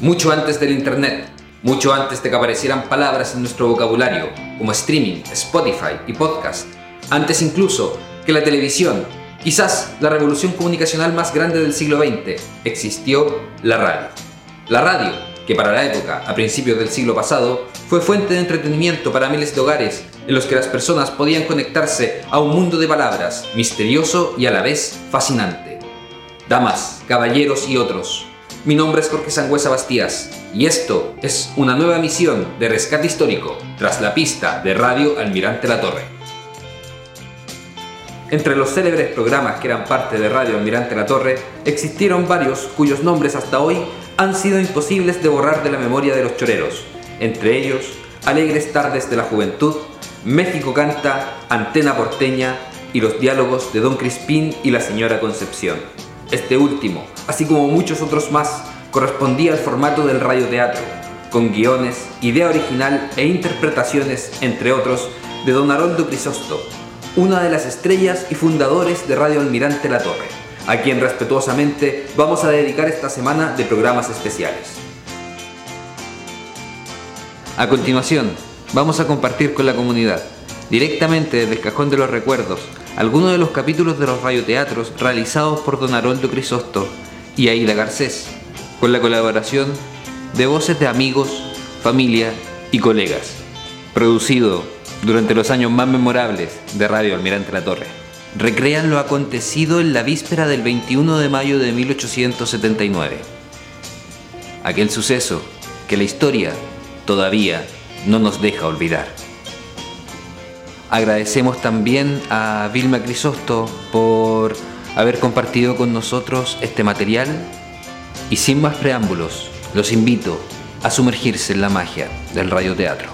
mucho antes del Internet, mucho antes de que aparecieran palabras en nuestro vocabulario como streaming, Spotify y podcast, antes incluso que la televisión, quizás la revolución comunicacional más grande del siglo XX, existió la radio. La radio, que para la época, a principios del siglo pasado, fue fuente de entretenimiento para miles de hogares en los que las personas podían conectarse a un mundo de palabras misterioso y a la vez fascinante. Damas, caballeros y otros, mi nombre es Jorge Sangüesa Bastías y esto es una nueva misión de rescate histórico tras la pista de Radio Almirante La Torre. Entre los célebres programas que eran parte de Radio Almirante La Torre, existieron varios cuyos nombres hasta hoy han sido imposibles de borrar de la memoria de los choreros, entre ellos Alegres Tardes de la Juventud, México Canta, Antena Porteña y los diálogos de Don Crispín y la señora Concepción. Este último, así como muchos otros más, correspondía al formato del radioteatro, con guiones, idea original e interpretaciones, entre otros, de Don Haroldo Crisosto, una de las estrellas y fundadores de Radio Almirante La Torre, a quien respetuosamente vamos a dedicar esta semana de programas especiales. A continuación, vamos a compartir con la comunidad, directamente desde el cajón de los recuerdos, algunos de los capítulos de los radioteatros realizados por don Haroldo Crisosto y Aida Garcés, con la colaboración de voces de amigos, familia y colegas, producido durante los años más memorables de Radio Almirante La Torre. Recrean lo acontecido en la víspera del 21 de mayo de 1879. Aquel suceso que la historia todavía no nos deja olvidar. Agradecemos también a Vilma Crisosto por haber compartido con nosotros este material y sin más preámbulos, los invito a sumergirse en la magia del radioteatro.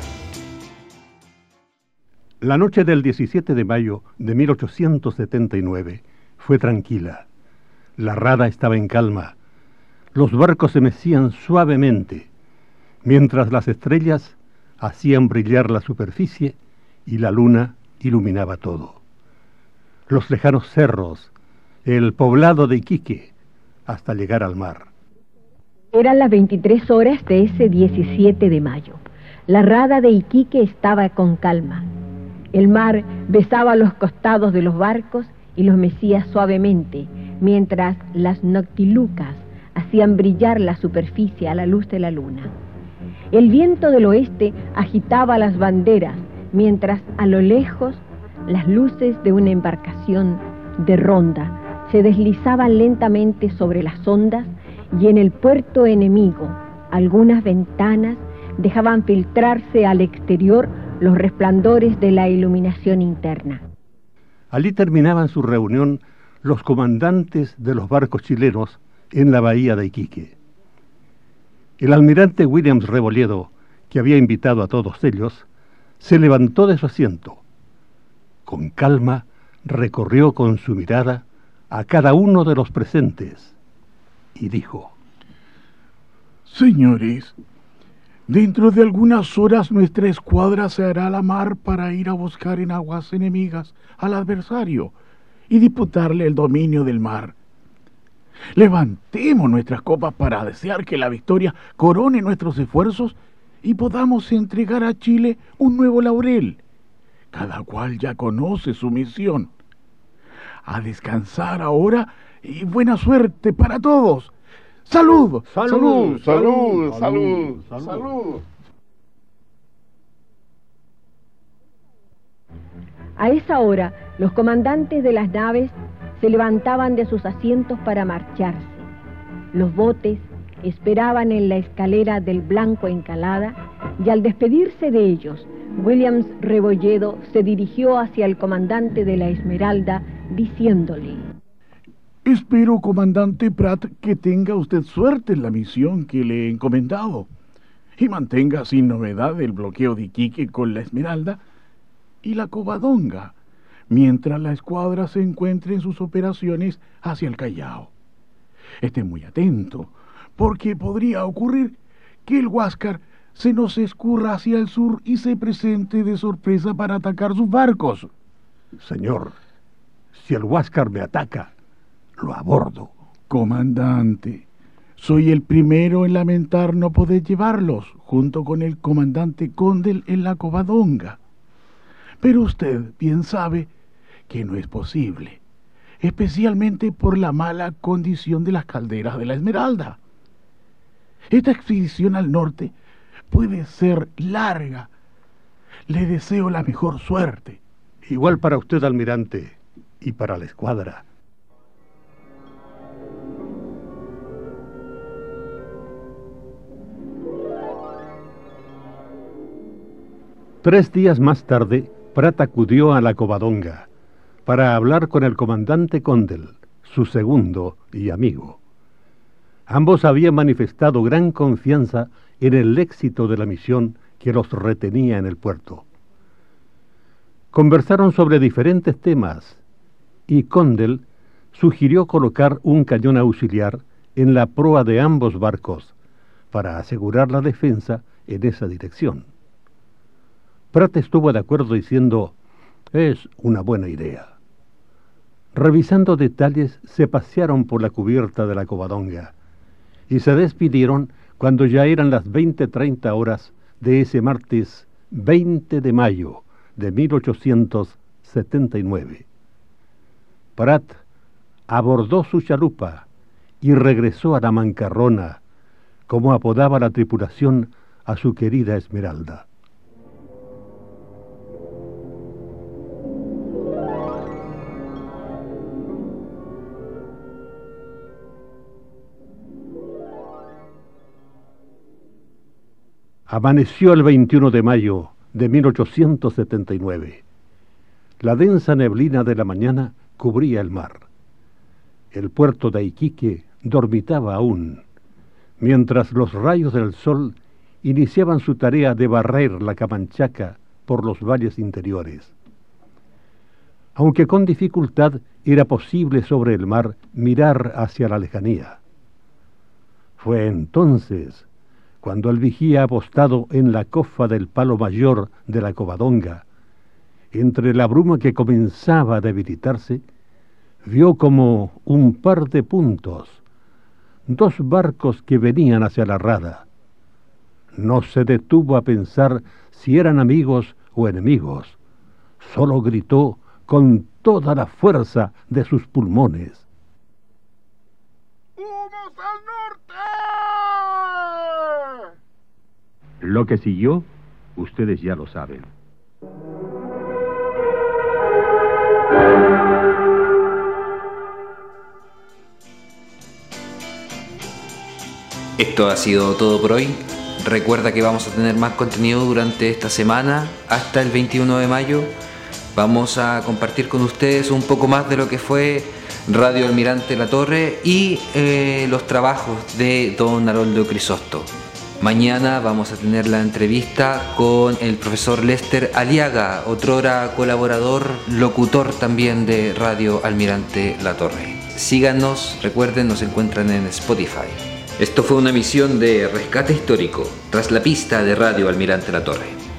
La noche del 17 de mayo de 1879 fue tranquila. La rada estaba en calma. Los barcos se mecían suavemente, mientras las estrellas hacían brillar la superficie y la luna iluminaba todo. Los lejanos cerros, el poblado de Iquique, hasta llegar al mar. Eran las 23 horas de ese 17 de mayo. La rada de Iquique estaba con calma. El mar besaba los costados de los barcos y los mecía suavemente, mientras las noctilucas hacían brillar la superficie a la luz de la luna. El viento del oeste agitaba las banderas, mientras a lo lejos las luces de una embarcación de ronda se deslizaban lentamente sobre las ondas y en el puerto enemigo algunas ventanas dejaban filtrarse al exterior los resplandores de la iluminación interna. Allí terminaban su reunión los comandantes de los barcos chilenos en la bahía de Iquique. El almirante Williams Rebolledo, que había invitado a todos ellos, se levantó de su asiento. Con calma recorrió con su mirada a cada uno de los presentes y dijo, Señores, dentro de algunas horas nuestra escuadra se hará a la mar para ir a buscar en aguas enemigas al adversario y disputarle el dominio del mar. Levantemos nuestras copas para desear que la victoria corone nuestros esfuerzos y podamos entregar a Chile un nuevo laurel. Cada cual ya conoce su misión. A descansar ahora y buena suerte para todos. Salud, salud, salud, salud, salud. A esa hora, los comandantes de las naves se levantaban de sus asientos para marcharse. Los botes esperaban en la escalera del Blanco Encalada y al despedirse de ellos, Williams Rebolledo se dirigió hacia el comandante de la Esmeralda diciéndole, Espero, comandante Pratt, que tenga usted suerte en la misión que le he encomendado y mantenga sin novedad el bloqueo de Iquique con la Esmeralda y la Covadonga mientras la escuadra se encuentre en sus operaciones hacia el Callao. Esté muy atento, porque podría ocurrir que el Huáscar se nos escurra hacia el sur y se presente de sorpresa para atacar sus barcos. Señor, si el Huáscar me ataca, lo abordo. Comandante, Soy el primero en lamentar no poder llevarlos, junto con el comandante Condel en la Covadonga. Pero usted bien sabe que no es posible, especialmente por la mala condición de las calderas de la Esmeralda. Esta expedición al norte puede ser larga. Le deseo la mejor suerte. Igual para usted, almirante, y para la escuadra. Tres días más tarde, Prat acudió a la Covadonga para hablar con el comandante Condel, su segundo y amigo. Ambos habían manifestado gran confianza en el éxito de la misión que los retenía en el puerto. Conversaron sobre diferentes temas y Condel sugirió colocar un cañón auxiliar en la proa de ambos barcos para asegurar la defensa en esa dirección. Pratt estuvo de acuerdo diciendo, es una buena idea. Revisando detalles, se pasearon por la cubierta de la covadonga y se despidieron cuando ya eran las 20.30 horas de ese martes 20 de mayo de 1879. Pratt abordó su chalupa y regresó a la mancarrona, como apodaba la tripulación a su querida Esmeralda. Amaneció el 21 de mayo de 1879. La densa neblina de la mañana cubría el mar. El puerto de Iquique dormitaba aún, mientras los rayos del sol iniciaban su tarea de barrer la Camanchaca por los valles interiores. Aunque con dificultad era posible sobre el mar mirar hacia la lejanía. Fue entonces cuando el vigía apostado en la cofa del palo mayor de la covadonga, entre la bruma que comenzaba a debilitarse, vio como un par de puntos, dos barcos que venían hacia la rada. No se detuvo a pensar si eran amigos o enemigos, solo gritó con toda la fuerza de sus pulmones. Lo que siguió, ustedes ya lo saben. Esto ha sido todo por hoy. Recuerda que vamos a tener más contenido durante esta semana hasta el 21 de mayo. Vamos a compartir con ustedes un poco más de lo que fue Radio Almirante La Torre y eh, los trabajos de don Haroldo Crisosto. Mañana vamos a tener la entrevista con el profesor Lester Aliaga, otrora colaborador, locutor también de Radio Almirante La Torre. Síganos, recuerden, nos encuentran en Spotify. Esto fue una misión de rescate histórico tras la pista de Radio Almirante La Torre.